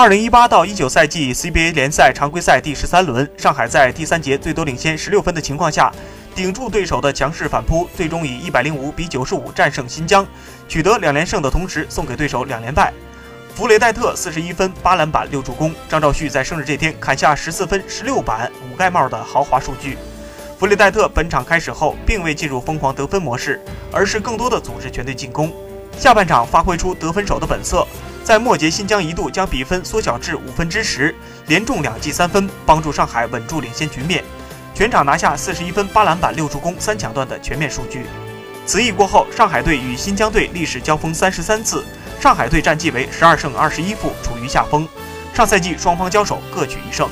二零一八到一九赛季 CBA 联赛常规赛第十三轮，上海在第三节最多领先十六分的情况下，顶住对手的强势反扑，最终以一百零五比九十五战胜新疆，取得两连胜的同时送给对手两连败。弗雷戴特四十一分八篮板六助攻，张兆旭在生日这天砍下十四分十六板五盖帽的豪华数据。弗雷戴特本场开始后并未进入疯狂得分模式，而是更多的组织全队进攻。下半场发挥出得分手的本色，在末节新疆一度将比分缩小至五分之十，连中两记三分，帮助上海稳住领先局面。全场拿下四十一分八篮板六助攻三抢断的全面数据。此役过后，上海队与新疆队历史交锋三十三次，上海队战绩为十二胜二十一负，处于下风。上赛季双方交手各取一胜。